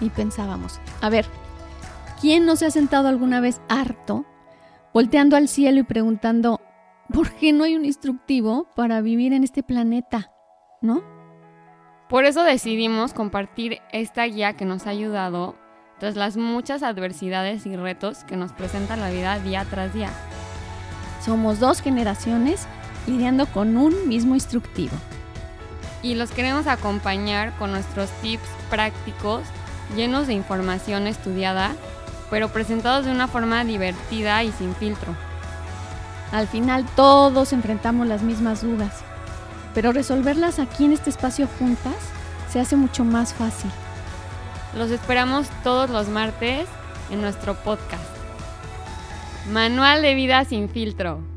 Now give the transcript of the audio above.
Y pensábamos, a ver, ¿quién no se ha sentado alguna vez harto, volteando al cielo y preguntando, ¿por qué no hay un instructivo para vivir en este planeta? ¿No? Por eso decidimos compartir esta guía que nos ha ayudado tras las muchas adversidades y retos que nos presenta la vida día tras día. Somos dos generaciones lidiando con un mismo instructivo. Y los queremos acompañar con nuestros tips prácticos llenos de información estudiada, pero presentados de una forma divertida y sin filtro. Al final todos enfrentamos las mismas dudas, pero resolverlas aquí en este espacio juntas se hace mucho más fácil. Los esperamos todos los martes en nuestro podcast. Manual de vida sin filtro.